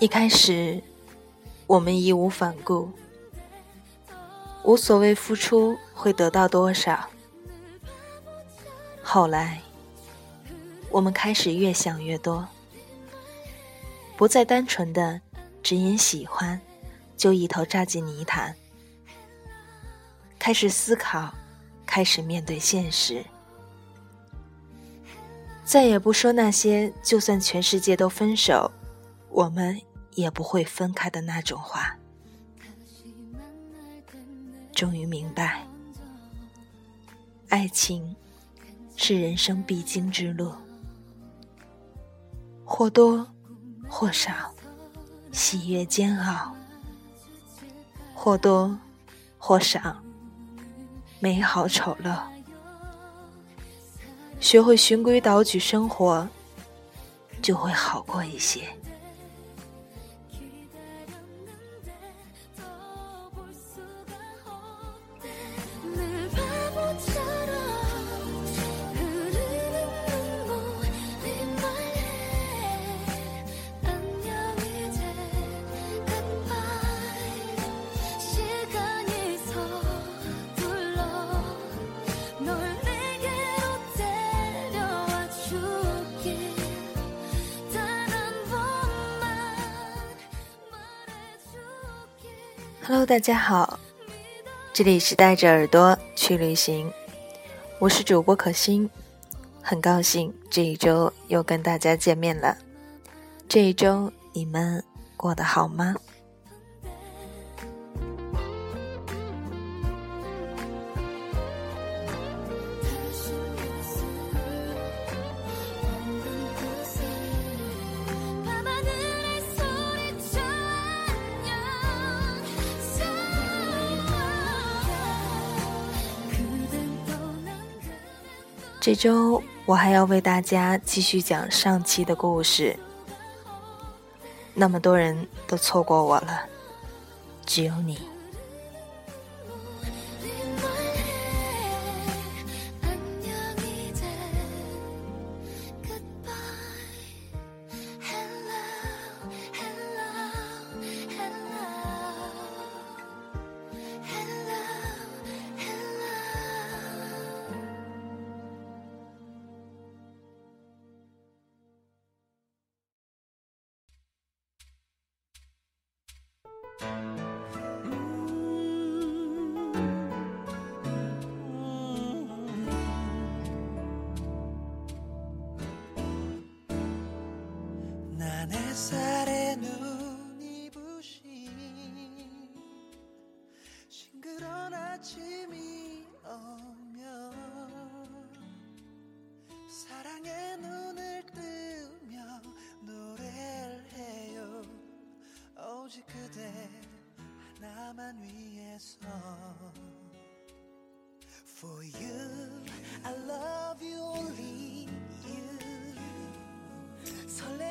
一开始，我们义无反顾，无所谓付出会得到多少。后来，我们开始越想越多，不再单纯的只因喜欢就一头扎进泥潭，开始思考，开始面对现实，再也不说那些就算全世界都分手，我们。也不会分开的那种话。终于明白，爱情是人生必经之路，或多或少，喜悦煎熬；或多或少，美好丑陋。学会循规蹈矩生活，就会好过一些。Hello，大家好，这里是带着耳朵去旅行，我是主播可心，很高兴这一周又跟大家见面了。这一周你们过得好吗？这周我还要为大家继续讲上期的故事。那么多人都错过我了，只有你。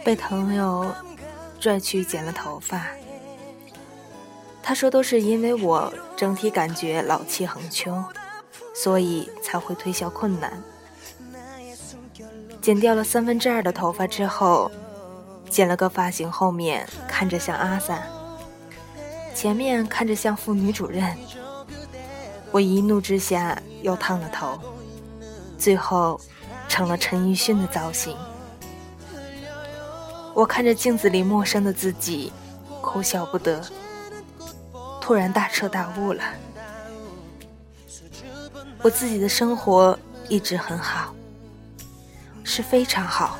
被朋友拽去剪了头发，他说都是因为我整体感觉老气横秋，所以才会推销困难。剪掉了三分之二的头发之后，剪了个发型，后面看着像阿三，前面看着像妇女主任。我一怒之下又烫了头，最后成了陈奕迅的造型。我看着镜子里陌生的自己，哭笑不得。突然大彻大悟了，我自己的生活一直很好，是非常好，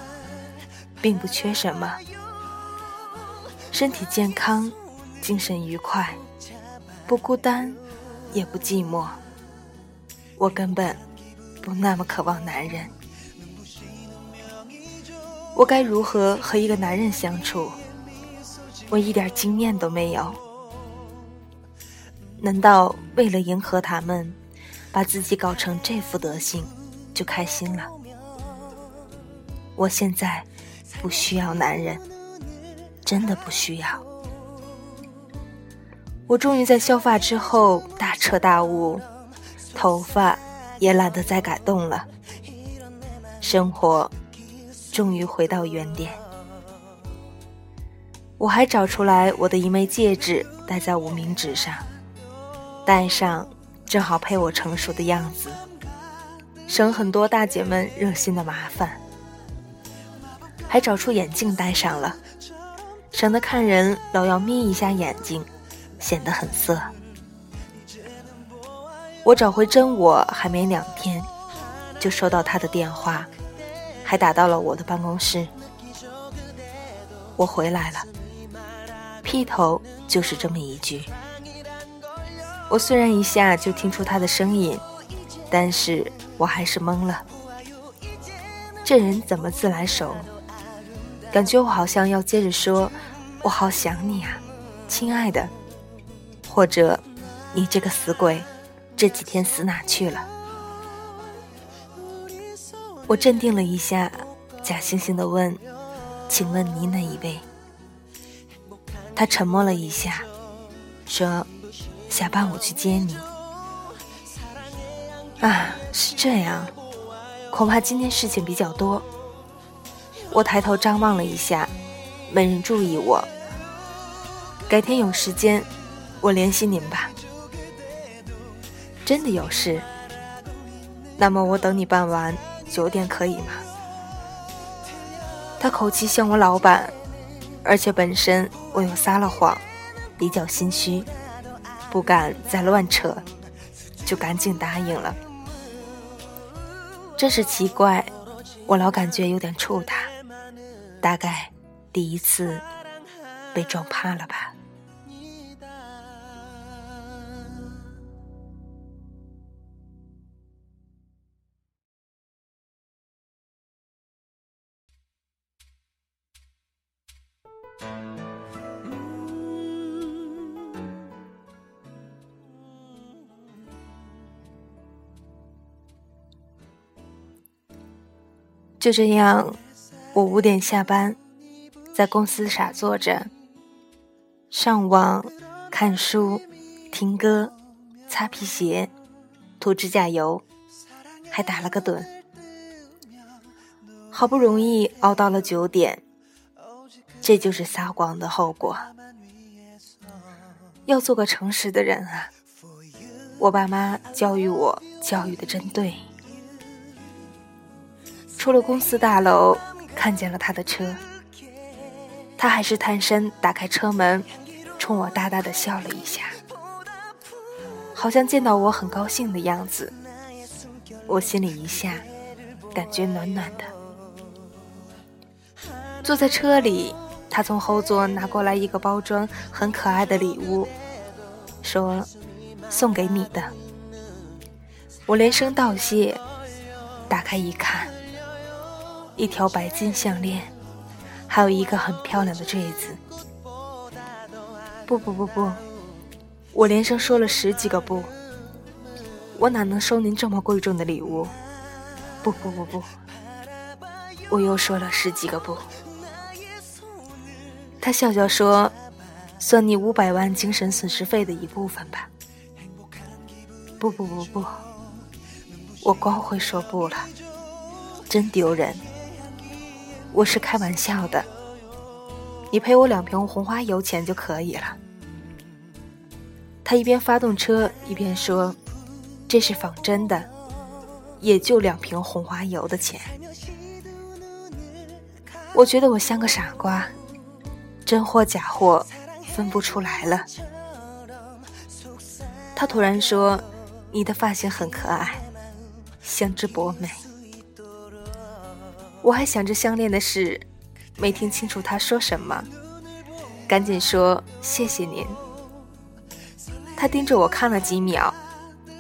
并不缺什么，身体健康，精神愉快，不孤单，也不寂寞。我根本不那么渴望男人。我该如何和一个男人相处？我一点经验都没有。难道为了迎合他们，把自己搞成这副德行就开心了？我现在不需要男人，真的不需要。我终于在削发之后大彻大悟，头发也懒得再改动了，生活。终于回到原点。我还找出来我的一枚戒指，戴在无名指上，戴上正好配我成熟的样子，省很多大姐们热心的麻烦。还找出眼镜戴上了，省得看人老要眯一下眼睛，显得很色。我找回真我还没两天，就收到他的电话，还打到了我的办公室。我回来了。劈头就是这么一句。我虽然一下就听出他的声音，但是我还是懵了。这人怎么自来熟？感觉我好像要接着说：“我好想你啊，亲爱的。”或者“你这个死鬼，这几天死哪去了？”我镇定了一下，假惺惺的问：“请问你哪一位？”他沉默了一下，说：“下班我去接你。”啊，是这样，恐怕今天事情比较多。我抬头张望了一下，没人注意我。改天有时间，我联系您吧。真的有事？那么我等你办完九点可以吗？他口气像我老板。而且本身我又撒了谎，比较心虚，不敢再乱扯，就赶紧答应了。真是奇怪，我老感觉有点怵他，大概第一次被撞怕了吧。就这样，我五点下班，在公司傻坐着，上网、看书、听歌、擦皮鞋、涂指甲油，还打了个盹。好不容易熬到了九点，这就是撒谎的后果。要做个诚实的人啊！我爸妈教育我，教育的真对。出了公司大楼，看见了他的车，他还是探身打开车门，冲我大大的笑了一下，好像见到我很高兴的样子。我心里一下，感觉暖暖的。坐在车里，他从后座拿过来一个包装很可爱的礼物，说：“送给你的。”我连声道谢，打开一看。一条白金项链，还有一个很漂亮的坠子。不不不不，我连声说了十几个不。我哪能收您这么贵重的礼物？不不不不，我又说了十几个不。他笑笑说：“算你五百万精神损失费的一部分吧。”不不不不，我光会说不了，真丢人。我是开玩笑的，你赔我两瓶红花油钱就可以了。他一边发动车一边说：“这是仿真的，也就两瓶红花油的钱。”我觉得我像个傻瓜，真货假货分不出来了。他突然说：“你的发型很可爱，像只博美。”我还想着相恋的事，没听清楚他说什么，赶紧说谢谢您。他盯着我看了几秒，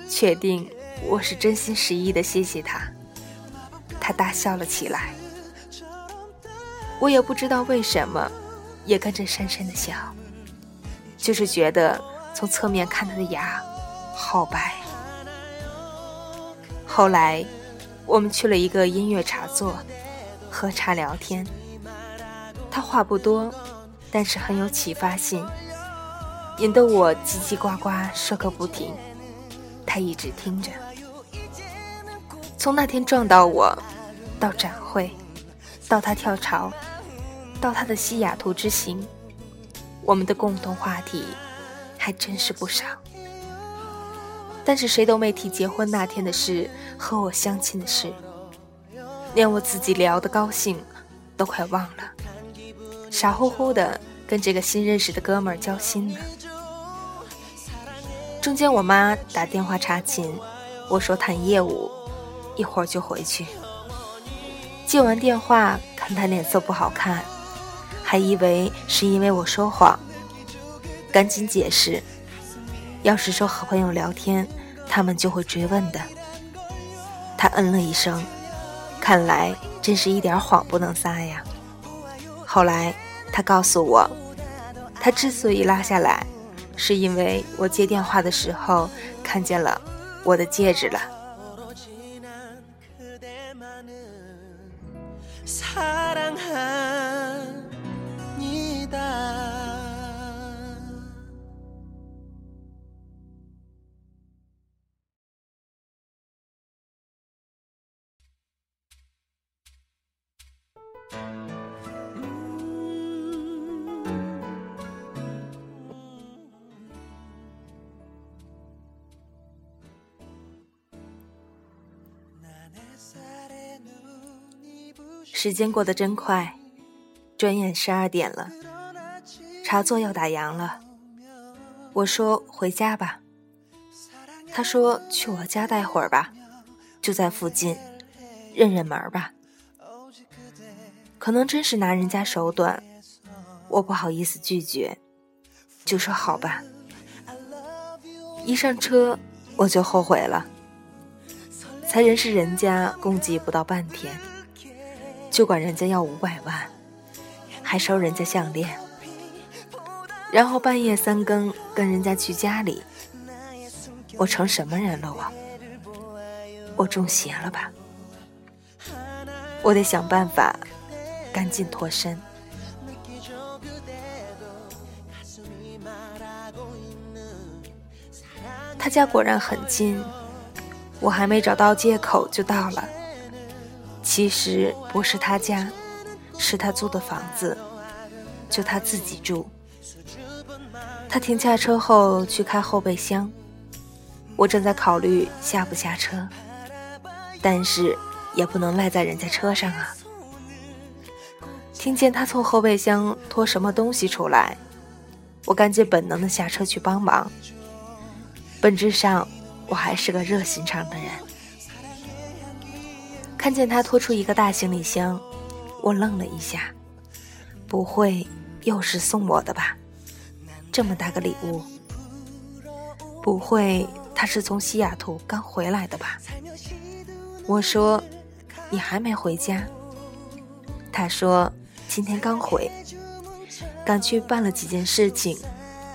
确定我是真心实意的谢谢他，他大笑了起来。我也不知道为什么，也跟着深深的笑，就是觉得从侧面看他的牙好白。后来，我们去了一个音乐茶座。喝茶聊天，他话不多，但是很有启发性，引得我叽叽呱呱说个不停。他一直听着。从那天撞到我，到展会，到他跳槽，到他的西雅图之行，我们的共同话题还真是不少。但是谁都没提结婚那天的事和我相亲的事，连我自己聊得高兴都快忘了，傻乎乎的跟这个新认识的哥们儿交心呢。中间我妈打电话查寝，我说谈业务，一会儿就回去。接完电话，看他脸色不好看，还以为是因为我说谎，赶紧解释。要是说和朋友聊天。他们就会追问的。他嗯了一声，看来真是一点谎不能撒呀。后来他告诉我，他之所以拉下来，是因为我接电话的时候看见了我的戒指了。时间过得真快，转眼十二点了，茶座要打烊了。我说回家吧，他说去我家待会儿吧，就在附近，认认门吧。可能真是拿人家手短，我不好意思拒绝，就说好吧。一上车我就后悔了，才认识人家共计不到半天。就管人家要五百万，还收人家项链，然后半夜三更跟人家去家里，我成什么人了？我，我中邪了吧？我得想办法赶紧脱身。他家果然很近，我还没找到借口就到了。其实不是他家，是他租的房子，就他自己住。他停下车后去开后备箱，我正在考虑下不下车，但是也不能赖在人家车上啊。听见他从后备箱拖什么东西出来，我赶紧本能的下车去帮忙。本质上，我还是个热心肠的人。看见他拖出一个大行李箱，我愣了一下，不会又是送我的吧？这么大个礼物，不会他是从西雅图刚回来的吧？我说你还没回家，他说今天刚回，赶去办了几件事情，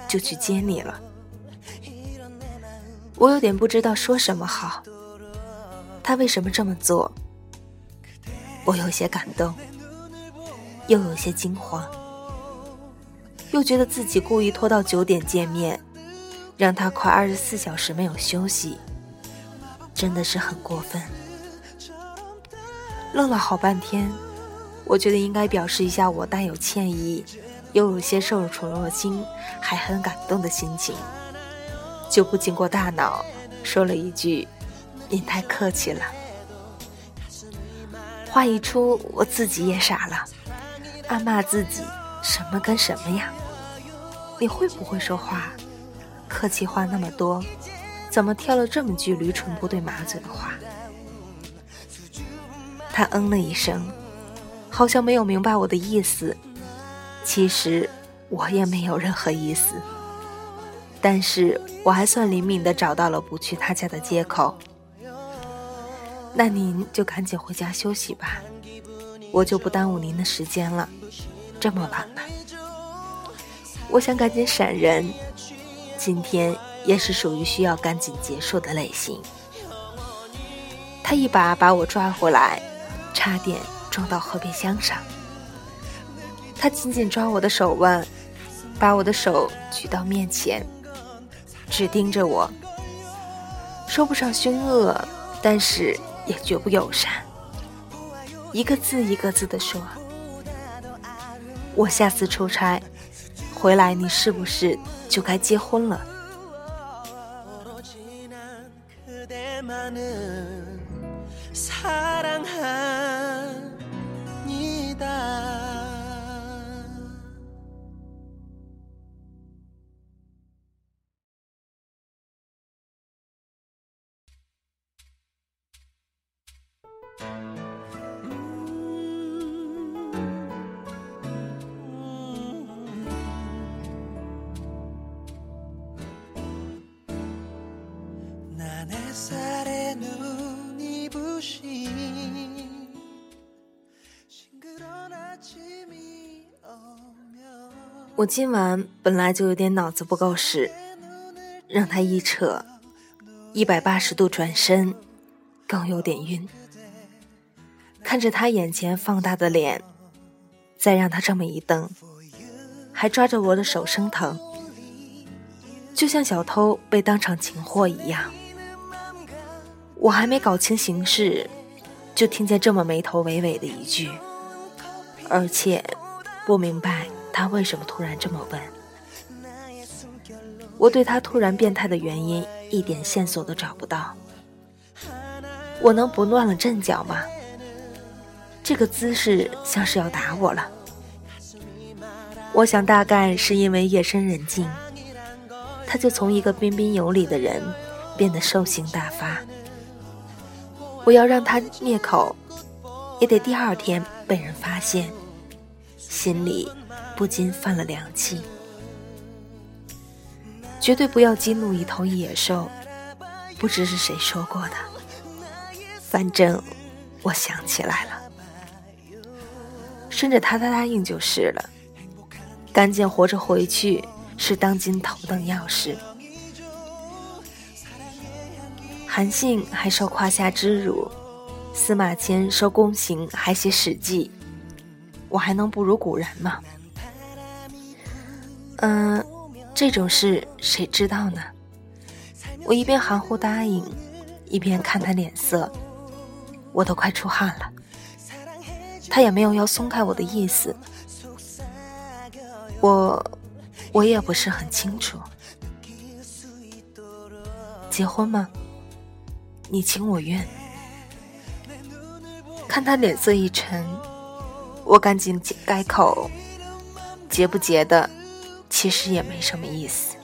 就去接你了。我有点不知道说什么好，他为什么这么做？我有些感动，又有些惊慌，又觉得自己故意拖到九点见面，让他快二十四小时没有休息，真的是很过分。愣了好半天，我觉得应该表示一下我带有歉意，又有些受宠若惊，还很感动的心情，就不经过大脑说了一句：“您太客气了。”话一出，我自己也傻了，暗骂自己什么跟什么呀？你会不会说话？客气话那么多，怎么挑了这么句驴唇不对马嘴的话？他嗯了一声，好像没有明白我的意思。其实我也没有任何意思，但是我还算灵敏的找到了不去他家的借口。那您就赶紧回家休息吧，我就不耽误您的时间了。这么晚了，我想赶紧闪人。今天也是属于需要赶紧结束的类型。他一把把我抓回来，差点撞到后备箱上。他紧紧抓我的手腕，把我的手举到面前，只盯着我，说不上凶恶，但是。也绝不友善，一个字一个字的说：“我下次出差回来，你是不是就该结婚了？我今晚本来就有点脑子不够使，让他一扯，一百八十度转身，更有点晕。看着他眼前放大的脸，再让他这么一瞪，还抓着我的手生疼，就像小偷被当场擒获一样。我还没搞清形势，就听见这么没头没尾的一句，而且不明白。他为什么突然这么问？我对他突然变态的原因一点线索都找不到。我能不乱了阵脚吗？这个姿势像是要打我了。我想大概是因为夜深人静，他就从一个彬彬有礼的人变得兽性大发。我要让他灭口，也得第二天被人发现，心里。不禁犯了凉气。绝对不要激怒一头野兽，不知是谁说过的。反正我想起来了，顺着他的答应就是了。赶紧活着回去是当今头等要事。韩信还受胯下之辱，司马迁受宫刑还写史记，我还能不如古人吗？嗯，这种事谁知道呢？我一边含糊答应，一边看他脸色，我都快出汗了。他也没有要松开我的意思，我我也不是很清楚。结婚吗？你情我愿。看他脸色一沉，我赶紧改口，结不结的？其实也没什么意思，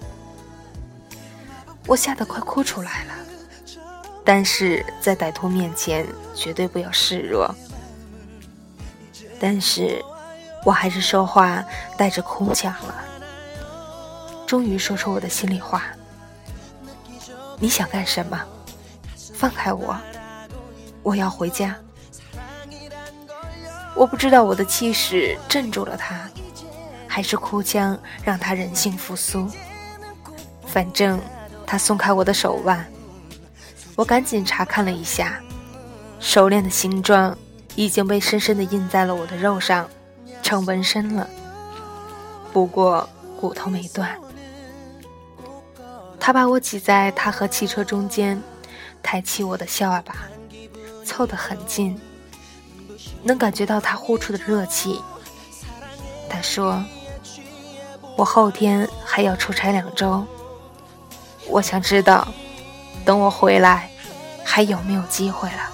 我吓得快哭出来了。但是在歹徒面前绝对不要示弱。但是，我还是说话带着哭腔了。终于说出我的心里话：你想干什么？放开我！我要回家。我不知道我的气势镇住了他。还是哭腔让他人性复苏。反正他松开我的手腕，我赶紧查看了一下，手链的形状已经被深深的印在了我的肉上，成纹身了。不过骨头没断。他把我挤在他和汽车中间，抬起我的下巴，凑得很近，能感觉到他呼出的热气。他说。我后天还要出差两周，我想知道，等我回来还有没有机会了。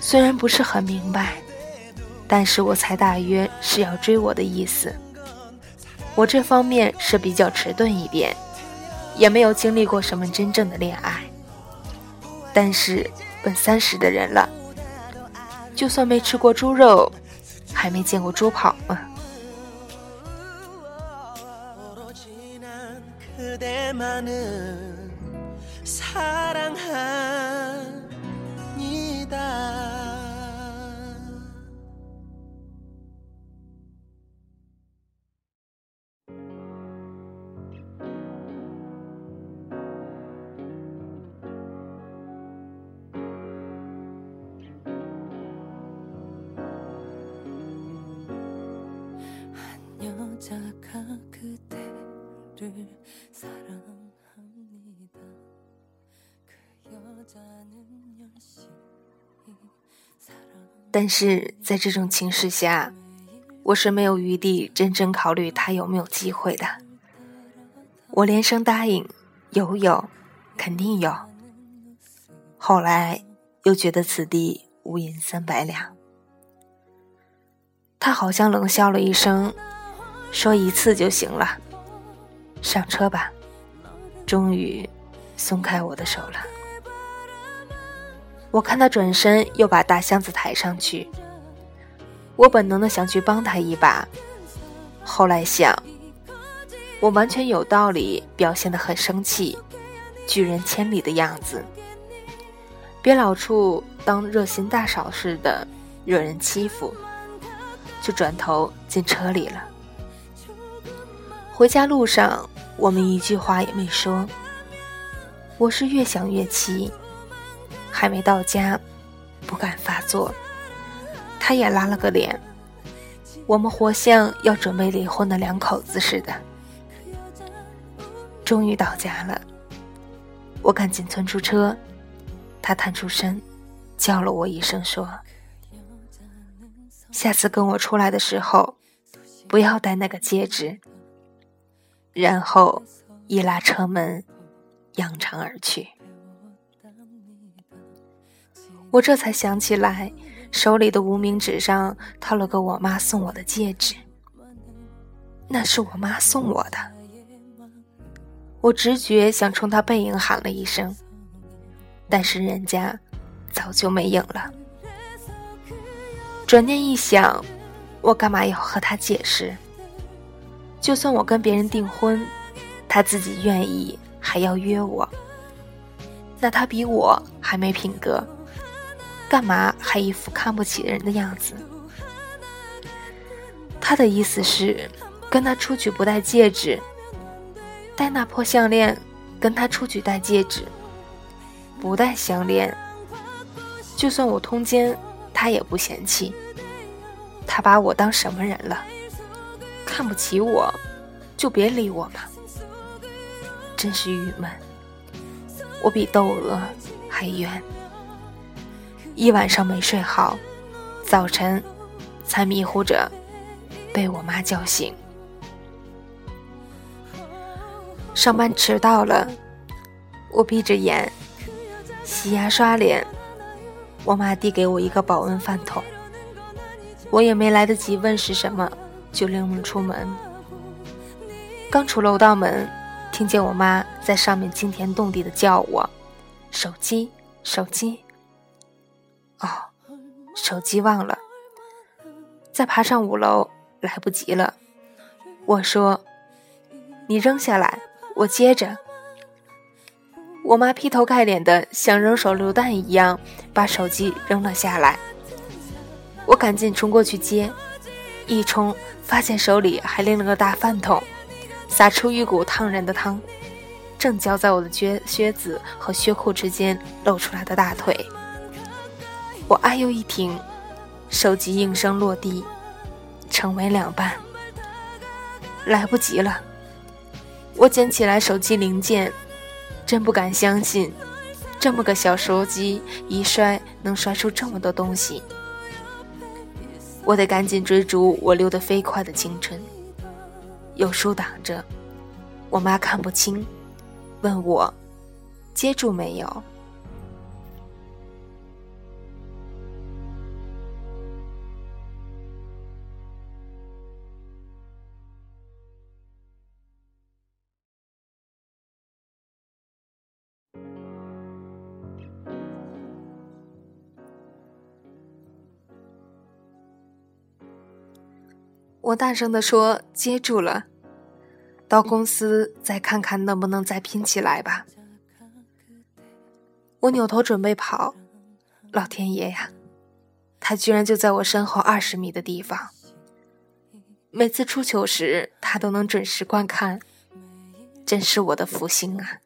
虽然不是很明白，但是我猜大约是要追我的意思。我这方面是比较迟钝一点，也没有经历过什么真正的恋爱。但是奔三十的人了，就算没吃过猪肉，还没见过猪跑吗？但是在这种情势下，我是没有余地真正考虑他有没有机会的。我连声答应，有有，肯定有。后来又觉得此地无银三百两。他好像冷笑了一声，说一次就行了。上车吧。终于松开我的手了。我看他转身又把大箱子抬上去，我本能的想去帮他一把，后来想，我完全有道理表现的很生气，拒人千里的样子，别老处当热心大嫂似的惹人欺负，就转头进车里了。回家路上。我们一句话也没说。我是越想越气，还没到家，不敢发作。他也拉了个脸，我们活像要准备离婚的两口子似的。终于到家了，我赶紧窜出车，他探出身，叫了我一声，说：“下次跟我出来的时候，不要戴那个戒指。”然后一拉车门，扬长而去。我这才想起来，手里的无名指上套了个我妈送我的戒指。那是我妈送我的。我直觉想冲她背影喊了一声，但是人家早就没影了。转念一想，我干嘛要和她解释？就算我跟别人订婚，他自己愿意还要约我，那他比我还没品格，干嘛还一副看不起人的样子？他的意思是跟他出去不戴戒指，戴那破项链，跟他出去戴戒指，不戴项链，就算我通奸，他也不嫌弃。他把我当什么人了？看不起我，就别理我嘛！真是郁闷。我比窦娥还冤，一晚上没睡好，早晨才迷糊着被我妈叫醒。上班迟到了，我闭着眼洗牙刷脸，我妈递给我一个保温饭桶，我也没来得及问是什么。就拎门出门，刚出楼道门，听见我妈在上面惊天动地的叫我：“手机，手机。”哦，手机忘了。再爬上五楼，来不及了。我说：“你扔下来，我接着。”我妈劈头盖脸的像扔手榴弹一样把手机扔了下来。我赶紧冲过去接，一冲。发现手里还拎了个大饭桶，洒出一股烫人的汤，正浇在我的靴靴子和靴裤之间露出来的大腿。我哎呦一停，手机应声落地，成为两半。来不及了，我捡起来手机零件，真不敢相信，这么个小手机一摔能摔出这么多东西。我得赶紧追逐我溜得飞快的青春，有书挡着，我妈看不清，问我接住没有。我大声地说：“接住了，到公司再看看能不能再拼起来吧。”我扭头准备跑，老天爷呀，他居然就在我身后二十米的地方。每次出糗时，他都能准时观看，真是我的福星啊！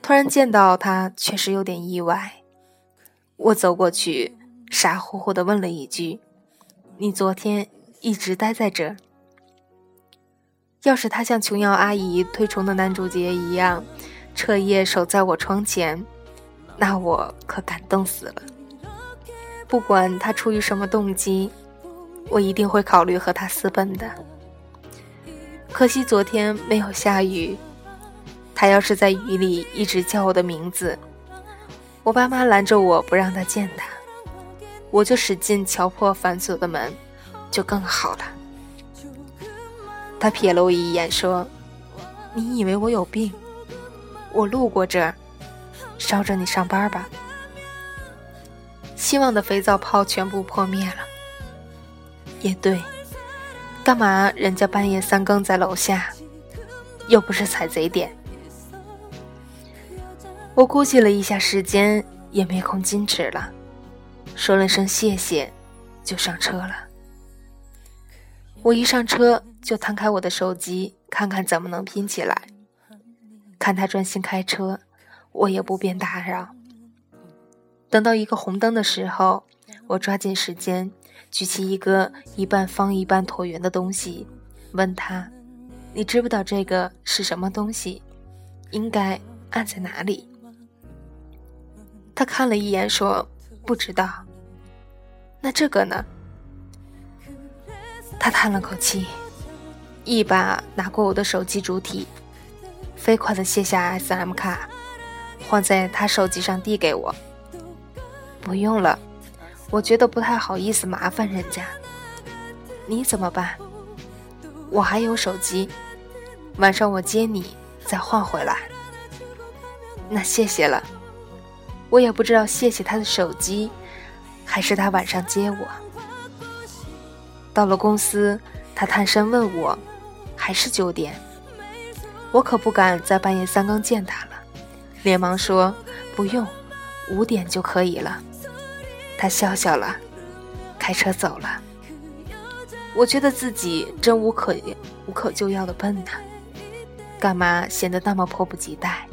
突然见到他，确实有点意外。我走过去，傻乎乎的问了一句。你昨天一直待在这儿。要是他像琼瑶阿姨推崇的男主角一样，彻夜守在我窗前，那我可感动死了。不管他出于什么动机，我一定会考虑和他私奔的。可惜昨天没有下雨，他要是在雨里一直叫我的名字，我爸妈拦着我不让他见他，我就使劲敲破反锁的门，就更好了。他瞥了我一眼，说：“你以为我有病？我路过这儿，捎着你上班吧。”希望的肥皂泡全部破灭了。也对，干嘛人家半夜三更在楼下，又不是踩贼点。我估计了一下时间，也没空矜持了，说了声谢谢，就上车了。我一上车就摊开我的手机，看看怎么能拼起来。看他专心开车，我也不便打扰。等到一个红灯的时候，我抓紧时间举起一个一半方一半椭圆的东西，问他：“你知不知道这个是什么东西？应该按在哪里？”他看了一眼，说：“不知道。”那这个呢？他叹了口气，一把拿过我的手机主体，飞快的卸下 SM 卡，放在他手机上递给我。不用了，我觉得不太好意思麻烦人家。你怎么办？我还有手机，晚上我接你再换回来。那谢谢了，我也不知道谢谢他的手机，还是他晚上接我。到了公司，他探身问我，还是九点？我可不敢在半夜三更见他了，连忙说不用，五点就可以了。他笑笑了，开车走了。我觉得自己真无可无可救药的笨呢，干嘛显得那么迫不及待？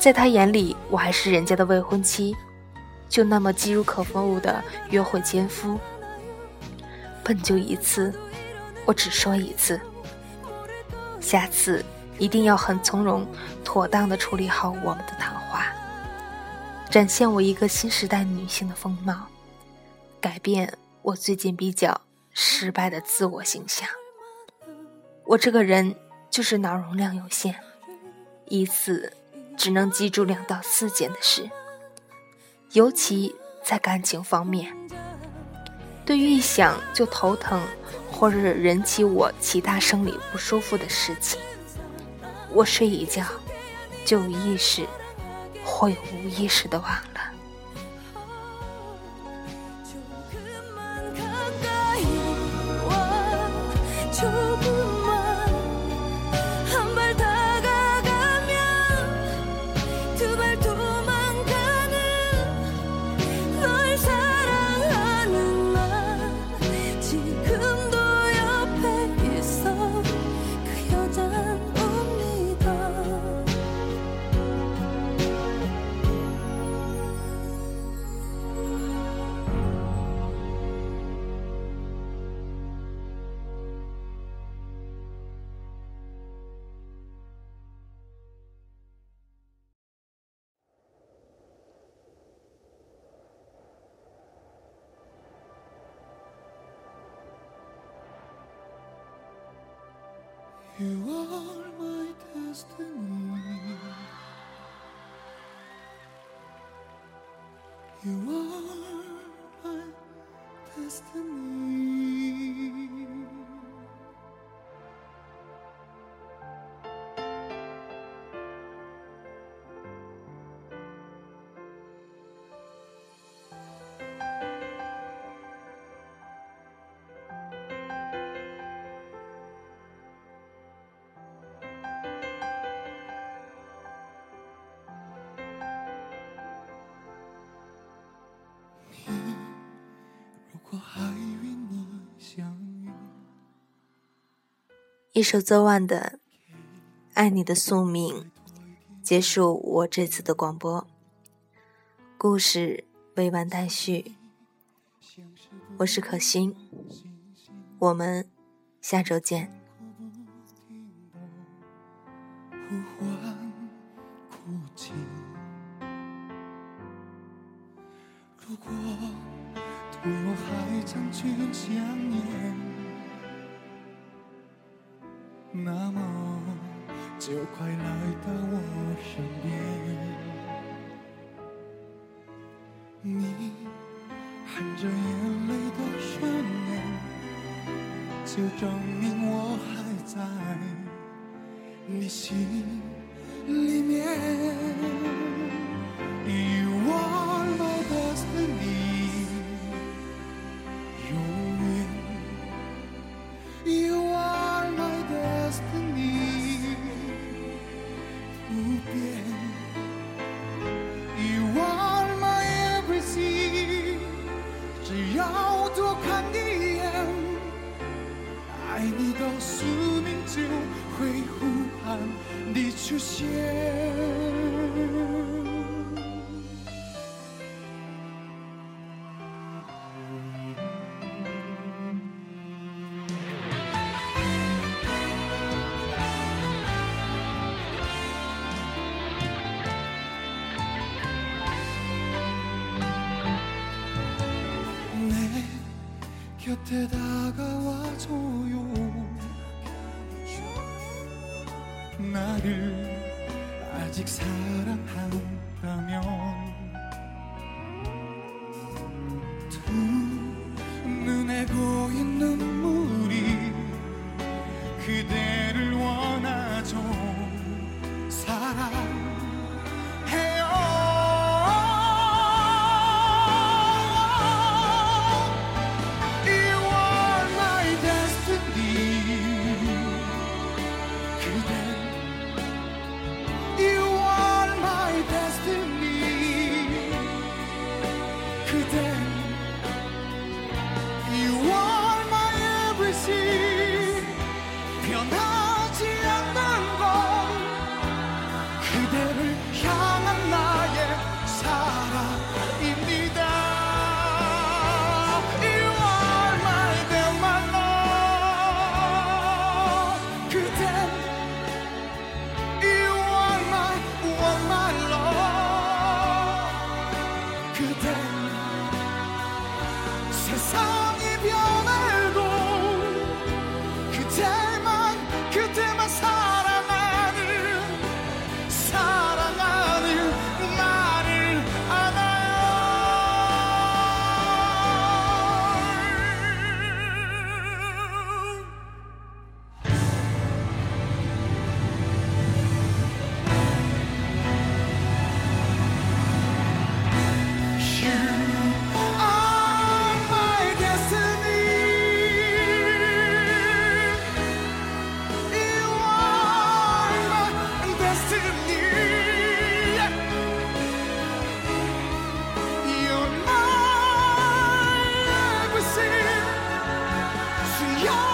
在他眼里，我还是人家的未婚妻，就那么急如可负的约会奸夫。笨就一次，我只说一次。下次一定要很从容、妥当的处理好我们的谈话。展现我一个新时代女性的风貌，改变我最近比较失败的自我形象。我这个人就是脑容量有限，一次只能记住两到四件的事，尤其在感情方面，对于一想就头疼或者引起我其他生理不舒服的事情，我睡一觉就有意识。会无意识的忘一首昨晚的《爱你的宿命》结束我这次的广播。故事未完待续，我是可心。我们下周见。如果。那么就快来到我身边。 곁에 다가와줘요. 나를 아직 사랑한다면 You're